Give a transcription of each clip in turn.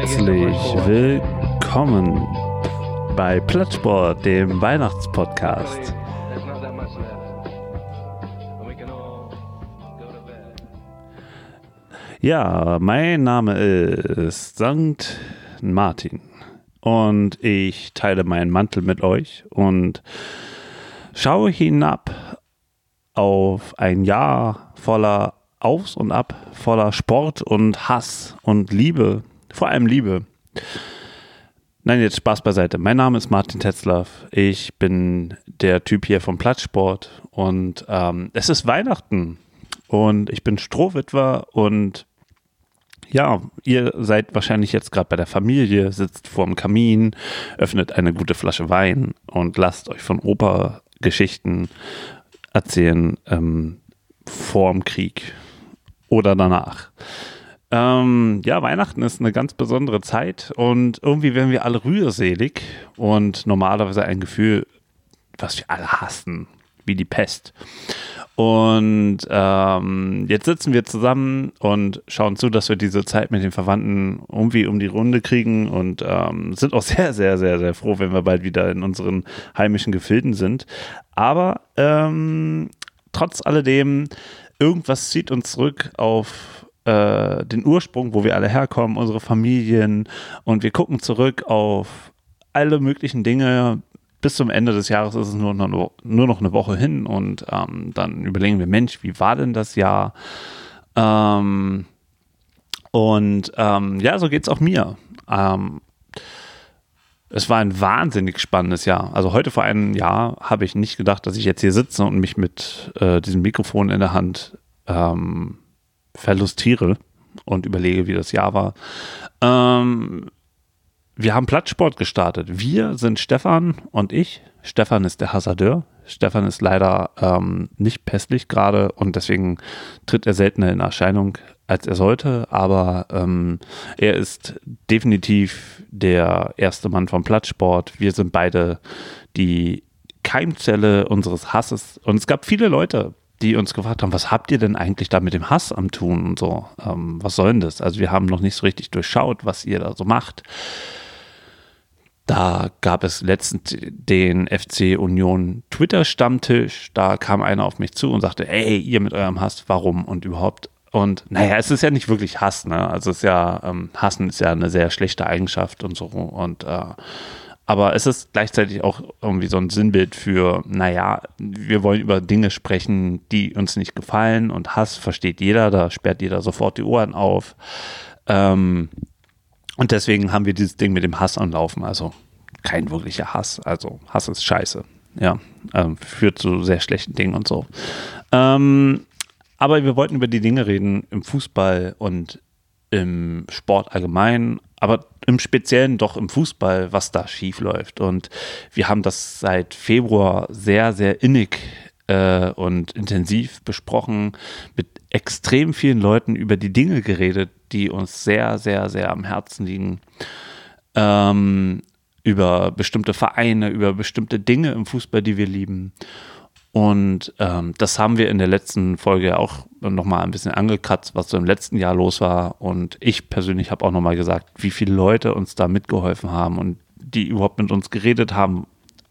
Herzlich willkommen bei Plattsport, dem Weihnachtspodcast. Ja, mein Name ist Sankt Martin und ich teile meinen Mantel mit euch und schaue hinab auf ein Jahr voller Aufs und Ab, voller Sport und Hass und Liebe, vor allem Liebe. Nein, jetzt Spaß beiseite. Mein Name ist Martin Tetzlaff. Ich bin der Typ hier vom Platzsport und ähm, es ist Weihnachten und ich bin Strohwitwer und ja, ihr seid wahrscheinlich jetzt gerade bei der Familie, sitzt vorm Kamin, öffnet eine gute Flasche Wein und lasst euch von Opa Geschichten erzählen ähm, vorm Krieg oder danach. Ähm, ja, Weihnachten ist eine ganz besondere Zeit und irgendwie werden wir alle rührselig und normalerweise ein Gefühl, was wir alle hassen, wie die Pest. Und ähm, jetzt sitzen wir zusammen und schauen zu, dass wir diese Zeit mit den Verwandten irgendwie um die Runde kriegen und ähm, sind auch sehr, sehr, sehr, sehr froh, wenn wir bald wieder in unseren heimischen Gefilden sind. Aber ähm, trotz alledem, irgendwas zieht uns zurück auf äh, den Ursprung, wo wir alle herkommen, unsere Familien und wir gucken zurück auf alle möglichen Dinge. Bis zum Ende des Jahres ist es nur noch, nur noch eine Woche hin und ähm, dann überlegen wir, Mensch, wie war denn das Jahr? Ähm, und ähm, ja, so geht es auch mir. Ähm, es war ein wahnsinnig spannendes Jahr. Also heute vor einem Jahr habe ich nicht gedacht, dass ich jetzt hier sitze und mich mit äh, diesem Mikrofon in der Hand ähm, verlustiere und überlege, wie das Jahr war. Ähm, wir haben Plattsport gestartet. Wir sind Stefan und ich. Stefan ist der Hasardeur. Stefan ist leider ähm, nicht pässlich gerade und deswegen tritt er seltener in Erscheinung, als er sollte. Aber ähm, er ist definitiv der erste Mann vom Plattsport. Wir sind beide die Keimzelle unseres Hasses. Und es gab viele Leute, die uns gefragt haben, was habt ihr denn eigentlich da mit dem Hass am Tun und so? Ähm, was soll denn das? Also wir haben noch nicht so richtig durchschaut, was ihr da so macht. Da gab es letztens den FC Union Twitter-Stammtisch. Da kam einer auf mich zu und sagte, ey, ihr mit eurem Hass, warum und überhaupt? Und naja, es ist ja nicht wirklich Hass, ne? Also es ist ja, ähm, Hassen ist ja eine sehr schlechte Eigenschaft und so. Und äh, aber es ist gleichzeitig auch irgendwie so ein Sinnbild für, naja, wir wollen über Dinge sprechen, die uns nicht gefallen und Hass versteht jeder, da sperrt jeder sofort die Ohren auf. Ähm, und deswegen haben wir dieses Ding mit dem Hass anlaufen. Also kein wirklicher Hass. Also Hass ist scheiße. Ja, ähm, führt zu sehr schlechten Dingen und so. Ähm, aber wir wollten über die Dinge reden im Fußball und im Sport allgemein, aber im Speziellen doch im Fußball, was da schief läuft. Und wir haben das seit Februar sehr, sehr innig äh, und intensiv besprochen, mit extrem vielen Leuten über die Dinge geredet, die uns sehr, sehr, sehr am Herzen liegen. Ähm, über bestimmte Vereine, über bestimmte Dinge im Fußball, die wir lieben. Und ähm, das haben wir in der letzten Folge auch nochmal ein bisschen angekratzt, was so im letzten Jahr los war. Und ich persönlich habe auch nochmal gesagt, wie viele Leute uns da mitgeholfen haben und die überhaupt mit uns geredet haben.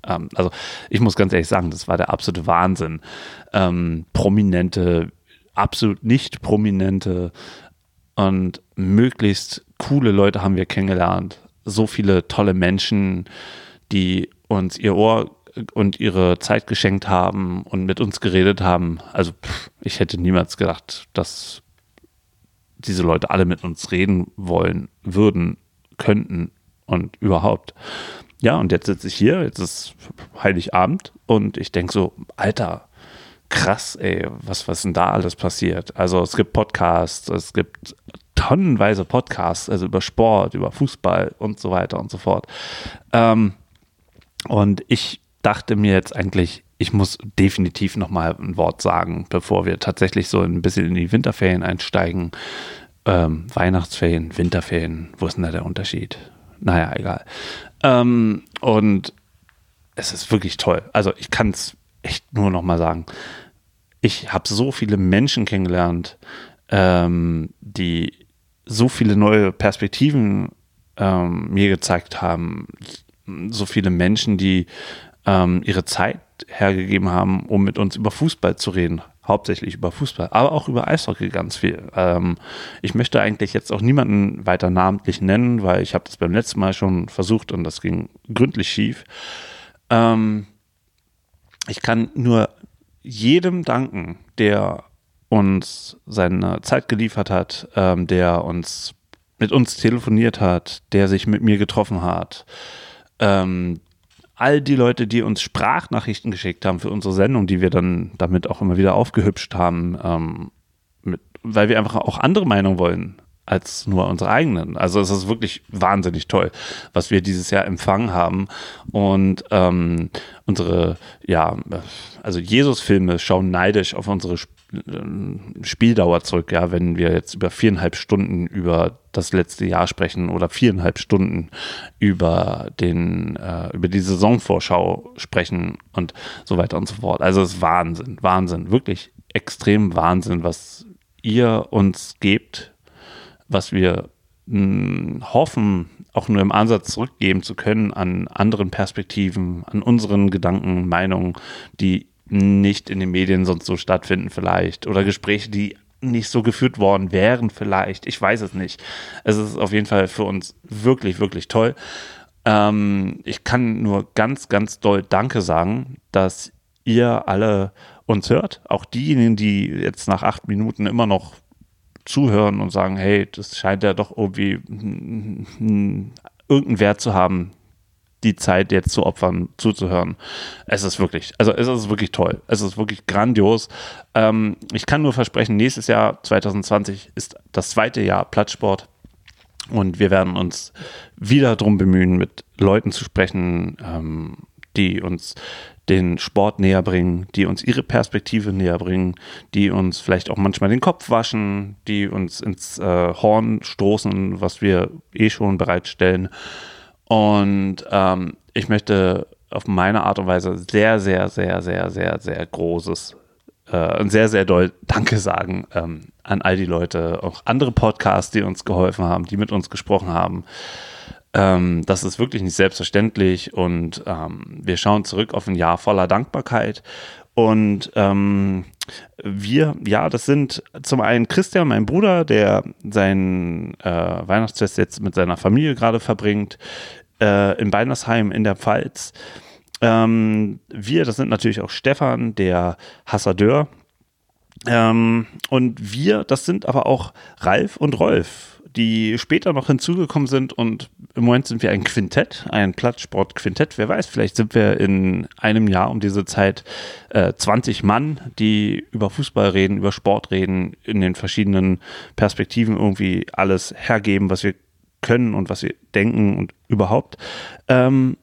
Ähm, also ich muss ganz ehrlich sagen, das war der absolute Wahnsinn. Ähm, prominente, absolut nicht prominente und möglichst coole Leute haben wir kennengelernt. So viele tolle Menschen, die uns ihr Ohr und ihre Zeit geschenkt haben und mit uns geredet haben. Also pff, ich hätte niemals gedacht, dass diese Leute alle mit uns reden wollen, würden, könnten und überhaupt. ja, und jetzt sitze ich hier, jetzt ist Heiligabend und ich denke so, Alter, krass, ey, was, was denn da alles passiert? Also es gibt Podcasts, es gibt tonnenweise Podcasts, also über Sport, über Fußball und so weiter und so fort. Ähm, und ich dachte mir jetzt eigentlich, ich muss definitiv nochmal ein Wort sagen, bevor wir tatsächlich so ein bisschen in die Winterferien einsteigen. Ähm, Weihnachtsferien, Winterferien, wo ist denn da der Unterschied? Naja, egal. Ähm, und es ist wirklich toll. Also ich kann es echt nur nochmal sagen. Ich habe so viele Menschen kennengelernt, ähm, die so viele neue Perspektiven ähm, mir gezeigt haben. So viele Menschen, die ähm, ihre Zeit hergegeben haben, um mit uns über Fußball zu reden. Hauptsächlich über Fußball, aber auch über Eishockey ganz viel. Ähm, ich möchte eigentlich jetzt auch niemanden weiter namentlich nennen, weil ich habe das beim letzten Mal schon versucht und das ging gründlich schief. Ähm, ich kann nur jedem danken, der uns seine Zeit geliefert hat, ähm, der uns mit uns telefoniert hat, der sich mit mir getroffen hat, ähm, all die Leute, die uns Sprachnachrichten geschickt haben für unsere Sendung, die wir dann damit auch immer wieder aufgehübscht haben, ähm, mit, weil wir einfach auch andere Meinungen wollen als nur unsere eigenen. Also es ist wirklich wahnsinnig toll, was wir dieses Jahr empfangen haben. Und ähm, unsere, ja, also Jesus-Filme schauen neidisch auf unsere Sp äh, Spieldauer zurück, ja, wenn wir jetzt über viereinhalb Stunden über das letzte Jahr sprechen oder viereinhalb Stunden über den, äh, über die Saisonvorschau sprechen und so weiter und so fort. Also es ist Wahnsinn, Wahnsinn, wirklich extrem Wahnsinn, was ihr uns gebt was wir mh, hm, hoffen, auch nur im Ansatz zurückgeben zu können an anderen Perspektiven, an unseren Gedanken, Meinungen, die nicht in den Medien sonst so stattfinden vielleicht oder Gespräche, die nicht so geführt worden wären vielleicht. Ich weiß es nicht. Es ist auf jeden Fall für uns wirklich, wirklich toll. Ähm, ich kann nur ganz, ganz doll Danke sagen, dass ihr alle uns hört. Auch diejenigen, die jetzt nach acht Minuten immer noch zuhören und sagen, hey, das scheint ja doch irgendwie irgendeinen Wert zu haben, die Zeit jetzt zu opfern, zuzuhören. Es ist wirklich, also es ist wirklich toll. Es ist wirklich grandios. Ähm, ich kann nur versprechen, nächstes Jahr, 2020, ist das zweite Jahr Plattsport. Und wir werden uns wieder darum bemühen, mit Leuten zu sprechen, ähm, die uns den Sport näher bringen, die uns ihre Perspektive näher bringen, die uns vielleicht auch manchmal den Kopf waschen, die uns ins äh, Horn stoßen, was wir eh schon bereitstellen. Und ähm, ich möchte auf meine Art und Weise sehr, sehr, sehr, sehr, sehr, sehr großes äh, und sehr, sehr doll Danke sagen ähm, an all die Leute, auch andere Podcasts, die uns geholfen haben, die mit uns gesprochen haben. Ähm, das ist wirklich nicht selbstverständlich und ähm, wir schauen zurück auf ein Jahr voller Dankbarkeit. Und ähm, wir, ja, das sind zum einen Christian, mein Bruder, der sein äh, Weihnachtsfest jetzt mit seiner Familie gerade verbringt, äh, in Beinersheim in der Pfalz. Ähm, wir, das sind natürlich auch Stefan, der Hassadeur. Ähm, und wir, das sind aber auch Ralf und Rolf die später noch hinzugekommen sind und im Moment sind wir ein Quintett, ein Plattsport-Quintett. Wer weiß, vielleicht sind wir in einem Jahr um diese Zeit äh, 20 Mann, die über Fußball reden, über Sport reden, in den verschiedenen Perspektiven irgendwie alles hergeben, was wir können und was wir denken und überhaupt. Ähm,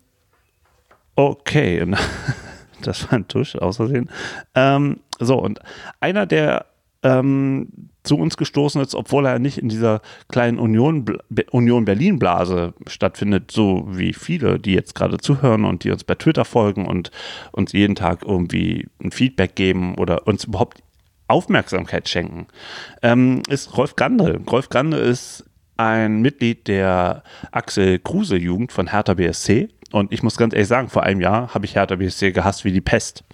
okay, das war ein Tusch, außersehen. Ähm, so, und einer der ähm, zu uns gestoßen ist, obwohl er nicht in dieser kleinen Union, Union Berlin Blase stattfindet, so wie viele, die jetzt gerade zuhören und die uns bei Twitter folgen und uns jeden Tag irgendwie ein Feedback geben oder uns überhaupt Aufmerksamkeit schenken, ähm, ist Rolf Grande. Rolf Grande ist ein Mitglied der Axel Kruse Jugend von Hertha BSC und ich muss ganz ehrlich sagen, vor einem Jahr habe ich Hertha BSC gehasst wie die Pest.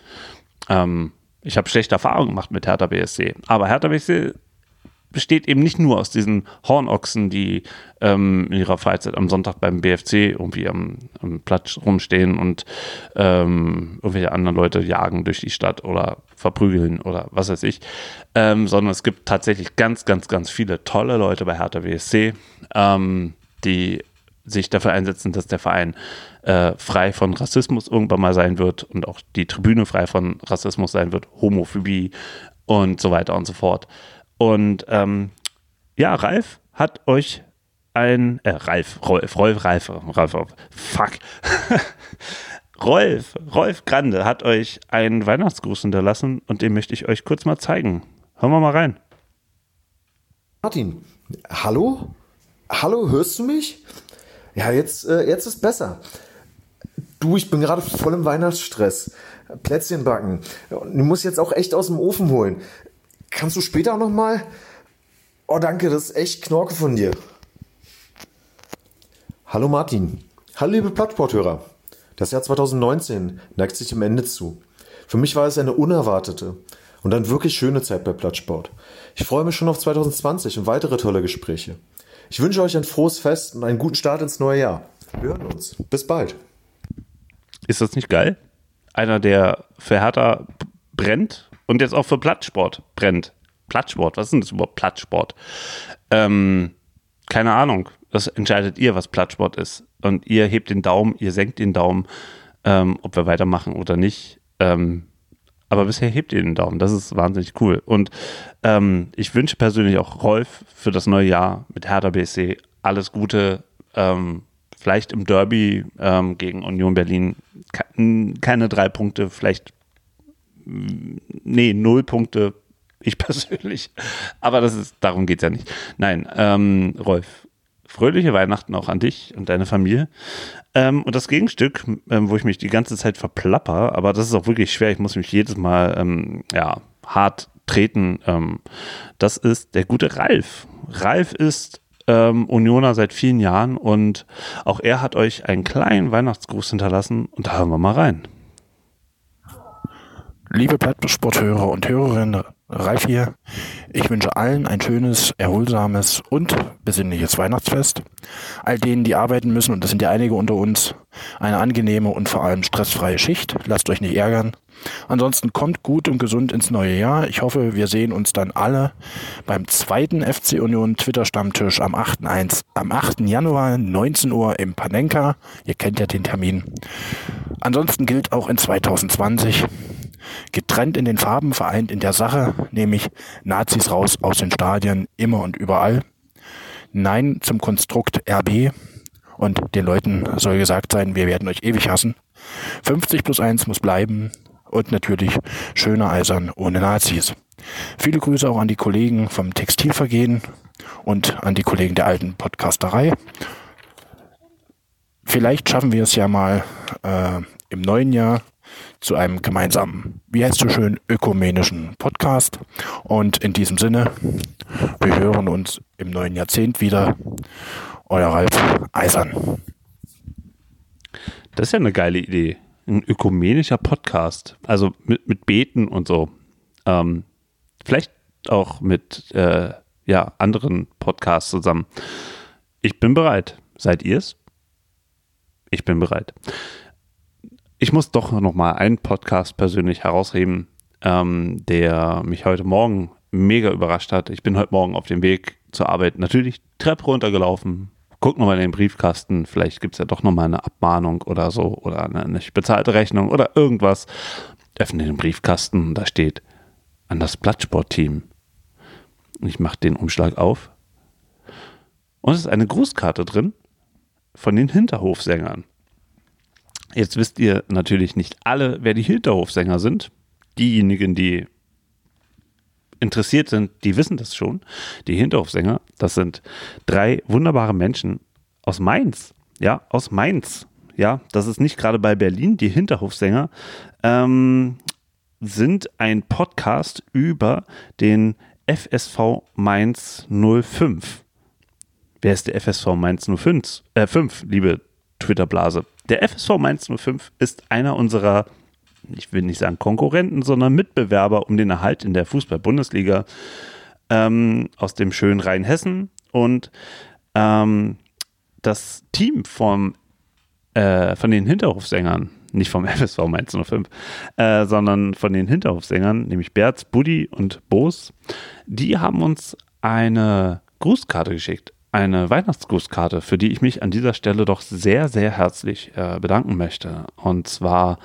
Ähm, ich habe schlechte Erfahrungen gemacht mit Hertha BSC. Aber Hertha BSC besteht eben nicht nur aus diesen Hornochsen, die ähm, in ihrer Freizeit am Sonntag beim BFC irgendwie am, am Platz rumstehen und ähm, irgendwelche anderen Leute jagen durch die Stadt oder verprügeln oder was weiß ich, ähm, sondern es gibt tatsächlich ganz, ganz, ganz viele tolle Leute bei Hertha BSC, ähm, die sich dafür einsetzen, dass der Verein äh, frei von Rassismus irgendwann mal sein wird und auch die Tribüne frei von Rassismus sein wird, Homophobie und so weiter und so fort. Und ähm, ja, Ralf hat euch ein, äh, Ralf, Rolf, Rolf, Ralf, Ralf, fuck. Rolf, Rolf Grande hat euch einen Weihnachtsgruß hinterlassen und den möchte ich euch kurz mal zeigen. Hören wir mal rein. Martin, hallo? Hallo, hörst du mich? Ja, jetzt, äh, jetzt ist besser. Du, ich bin gerade voll im Weihnachtsstress. Plätzchen backen. Du musst jetzt auch echt aus dem Ofen holen. Kannst du später noch mal? Oh, danke, das ist echt Knorke von dir. Hallo Martin. Hallo liebe Plattsporthörer. Das Jahr 2019 neigt sich dem Ende zu. Für mich war es eine unerwartete und dann wirklich schöne Zeit bei Plattsport. Ich freue mich schon auf 2020 und weitere tolle Gespräche. Ich wünsche euch ein frohes Fest und einen guten Start ins neue Jahr. Wir hören uns. Bis bald. Ist das nicht geil? Einer, der für Hertha brennt und jetzt auch für Plattsport brennt. Plattsport, was ist denn das überhaupt Plattsport? Ähm, keine Ahnung. Das entscheidet ihr, was Plattsport ist. Und ihr hebt den Daumen, ihr senkt den Daumen, ähm, ob wir weitermachen oder nicht. Ähm, aber bisher hebt ihr den Daumen. Das ist wahnsinnig cool. Und ähm, ich wünsche persönlich auch Rolf für das neue Jahr mit Hertha BSC alles Gute. Ähm, vielleicht im Derby ähm, gegen Union Berlin ke- keine drei Punkte, vielleicht mm, nee, null Punkte. Ich persönlich. Aber das ist, darum geht es ja nicht. Nein, ähm, Rolf, fröhliche Weihnachten auch an dich und deine Familie. Ähm, und das Gegenstück, ähm, wo ich mich die ganze Zeit verplapper, aber das ist auch wirklich schwer, ich muss mich jedes Mal ähm, ja, hart treten, ähm, das ist der gute Ralf. Ralf ist ähm, Unioner seit vielen Jahren und auch er hat euch einen kleinen Weihnachtsgruß hinterlassen und da hören wir mal rein. Liebe Plattsporthörer und Hörerinnen, Ralf hier. Ich wünsche allen ein schönes, erholsames und besinnliches Weihnachtsfest. All denen, die arbeiten müssen, und das sind ja einige unter uns, eine angenehme und vor allem stressfreie Schicht. Lasst euch nicht ärgern. Ansonsten kommt gut und gesund ins neue Jahr. Ich hoffe, wir sehen uns dann alle beim zweiten FC Union Twitter Stammtisch am 8. 1, am 8. Januar 19 Uhr im Panenka. Ihr kennt ja den Termin. Ansonsten gilt auch in 2020 getrennt in den Farben, vereint in der Sache, nämlich Nazis raus aus den Stadien, immer und überall. Nein zum Konstrukt RB und den Leuten soll gesagt sein, wir werden euch ewig hassen. 50 plus 1 muss bleiben und natürlich schöner Eisern ohne Nazis. Viele Grüße auch an die Kollegen vom Textilvergehen und an die Kollegen der alten Podcasterei. Vielleicht schaffen wir es ja mal äh, im neuen Jahr zu einem gemeinsamen, wie heißt so schön, ökumenischen Podcast. Und in diesem Sinne, wir hören uns im neuen Jahrzehnt wieder. Euer Ralf Eisern. Das ist ja eine geile Idee. Ein ökumenischer Podcast. Also mit, mit Beten und so. Ähm, vielleicht auch mit äh, ja, anderen Podcasts zusammen. Ich bin bereit. Seid ihr's? Ich bin bereit. Ich muss doch noch mal einen Podcast persönlich herausheben, ähm, der mich heute Morgen mega überrascht hat. Ich bin heute Morgen auf dem Weg zur Arbeit natürlich Treppe runtergelaufen, guck nochmal in den Briefkasten, vielleicht gibt es ja doch nochmal eine Abmahnung oder so oder eine nicht bezahlte Rechnung oder irgendwas. Öffne den Briefkasten, da steht an das Blattsportteam. Ich mache den Umschlag auf und es ist eine Grußkarte drin von den Hinterhofsängern. Jetzt wisst ihr natürlich nicht alle, wer die Hinterhofsänger sind. Diejenigen, die interessiert sind, die wissen das schon. Die Hinterhofsänger, das sind drei wunderbare Menschen aus Mainz. Ja, aus Mainz. Ja, das ist nicht gerade bei Berlin. Die Hinterhofsänger ähm, sind ein Podcast über den FSV Mainz 05. Wer ist der FSV Mainz 05? Äh, 5, liebe Twitter-Blase. Der FSV Mainz 05 ist einer unserer, ich will nicht sagen Konkurrenten, sondern Mitbewerber um den Erhalt in der Fußball-Bundesliga ähm, aus dem schönen Rheinhessen. Und ähm, das Team vom, äh, von den Hinterhofsängern, nicht vom FSV Mainz 05, äh, sondern von den Hinterhofsängern, nämlich Berz, Buddy und Boos, die haben uns eine Grußkarte geschickt. Eine Weihnachtsgrußkarte, für die ich mich an dieser Stelle doch sehr, sehr herzlich äh, bedanken möchte. Und zwar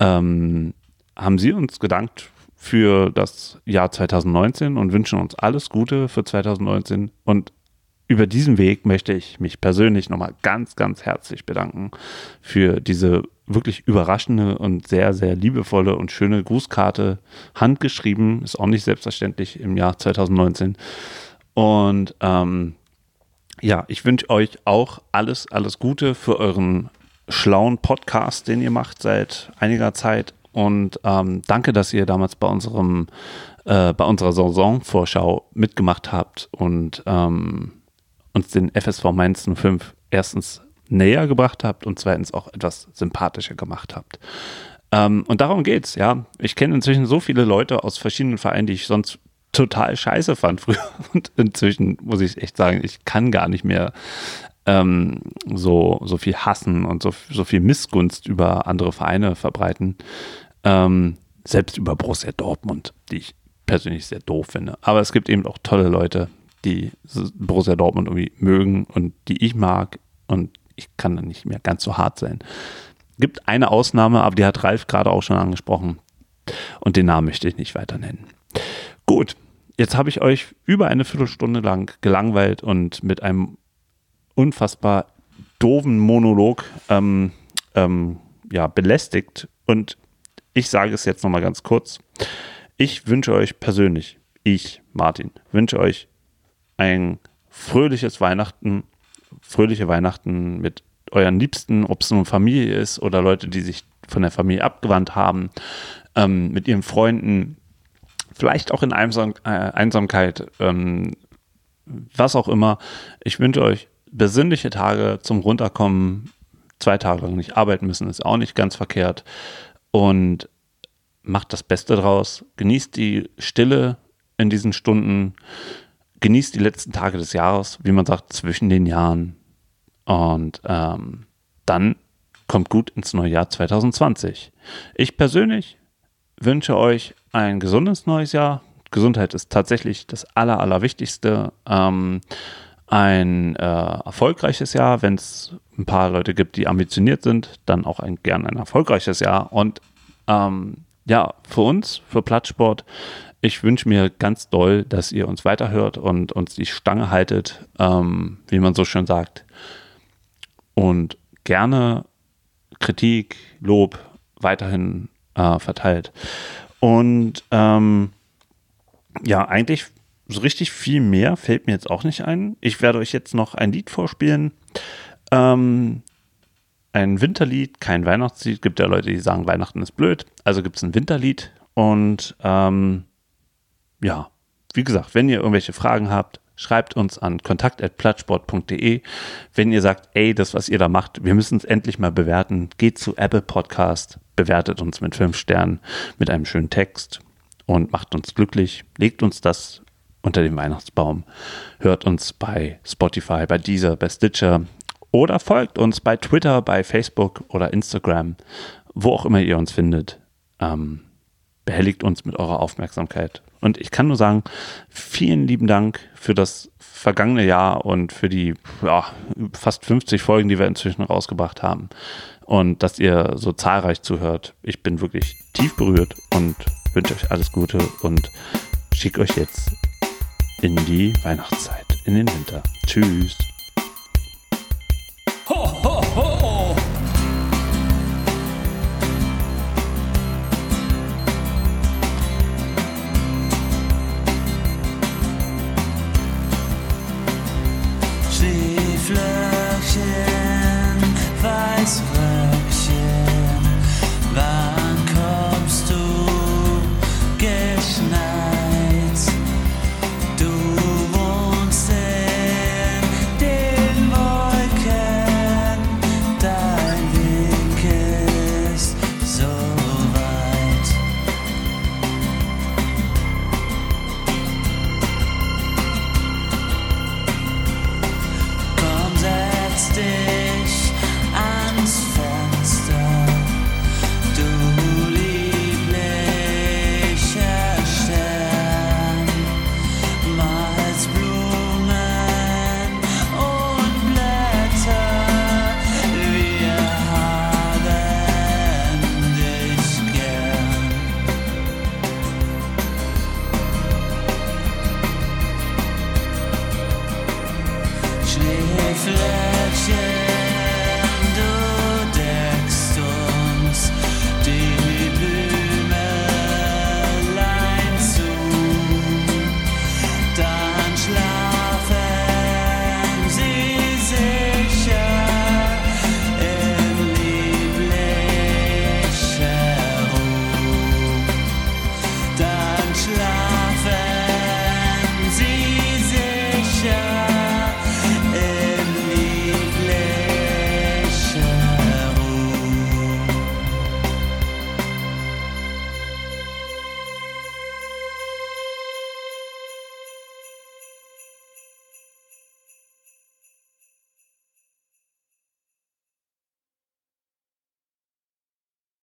ähm, haben Sie uns gedankt für das Jahr 2019 und wünschen uns alles Gute für 2019. Und über diesen Weg möchte ich mich persönlich nochmal ganz, ganz herzlich bedanken für diese wirklich überraschende und sehr, sehr liebevolle und schöne Grußkarte. Handgeschrieben, ist auch nicht selbstverständlich im Jahr 2019. Und ähm, ja, ich wünsche euch auch alles, alles Gute für euren schlauen Podcast, den ihr macht seit einiger Zeit. Und ähm, danke, dass ihr damals bei unserem, äh, bei unserer Saisonvorschau mitgemacht habt und ähm, uns den FSV Mainz 05 erstens näher gebracht habt und zweitens auch etwas sympathischer gemacht habt. Ähm, und darum geht's, ja. Ich kenne inzwischen so viele Leute aus verschiedenen Vereinen, die ich sonst total scheiße fand früher. Und inzwischen muss ich echt sagen, ich kann gar nicht mehr ähm, so, so viel hassen und so, so viel Missgunst über andere Vereine verbreiten. Ähm, selbst über Borussia Dortmund, die ich persönlich sehr doof finde. Aber es gibt eben auch tolle Leute, die Borussia Dortmund irgendwie mögen und die ich mag und ich kann dann nicht mehr ganz so hart sein. Gibt eine Ausnahme, aber die hat Ralf gerade auch schon angesprochen und den Namen möchte ich nicht weiter nennen. Gut, jetzt habe ich euch über eine Viertelstunde lang gelangweilt und mit einem unfassbar doofen Monolog ähm, ähm, ja, belästigt. Und ich sage es jetzt nochmal ganz kurz. Ich wünsche euch persönlich, ich, Martin, wünsche euch ein fröhliches Weihnachten, fröhliche Weihnachten mit euren Liebsten, ob es nun Familie ist oder Leute, die sich von der Familie abgewandt haben, ähm, mit ihren Freunden, vielleicht auch in Einsam äh, Einsamkeit, ähm, was auch immer. Ich wünsche euch besinnliche Tage zum Runterkommen. Zwei Tage lang nicht arbeiten müssen, ist auch nicht ganz verkehrt. Und macht das Beste draus. Genießt die Stille in diesen Stunden. Genießt die letzten Tage des Jahres, wie man sagt, zwischen den Jahren. Und ähm, dann kommt gut ins neue Jahr 2020. Ich persönlich wünsche euch ein gesundes neues Jahr. Gesundheit ist tatsächlich das Aller, Allerwichtigste. Ähm, ein äh, erfolgreiches Jahr, wenn es ein paar Leute gibt, die ambitioniert sind, dann auch ein, gern ein erfolgreiches Jahr. Und ähm, ja, für uns, für Plattsport, ich wünsche mir ganz doll, dass ihr uns weiterhört und uns die Stange haltet, ähm, wie man so schön sagt. Und gerne Kritik, Lob weiterhin äh, verteilt. Und ähm, ja, eigentlich so richtig viel mehr fällt mir jetzt auch nicht ein. Ich werde euch jetzt noch ein Lied vorspielen. Ähm, ein Winterlied, kein Weihnachtslied. Gibt ja Leute, die sagen, Weihnachten ist blöd. Also gibt es ein Winterlied. Und ähm, ja, wie gesagt, wenn ihr irgendwelche Fragen habt, schreibt uns an kontakt.plattsport.de. Wenn ihr sagt, ey, das, was ihr da macht, wir müssen es endlich mal bewerten, geht zu Apple Podcast, bewertet uns mit fünf Sternen, mit einem schönen Text und macht uns glücklich. Legt uns das unter den Weihnachtsbaum. Hört uns bei Spotify, bei Deezer, bei Stitcher oder folgt uns bei Twitter, bei Facebook oder Instagram, wo auch immer ihr uns findet. Ähm, behelligt uns mit eurer Aufmerksamkeit. Und ich kann nur sagen, vielen lieben Dank für das vergangene Jahr und für die ja, fast 50 Folgen, die wir inzwischen rausgebracht haben. Und dass ihr so zahlreich zuhört. Ich bin wirklich tief berührt und wünsche euch alles Gute und schicke euch jetzt in die Weihnachtszeit, in den Winter. Tschüss. Ho, ho,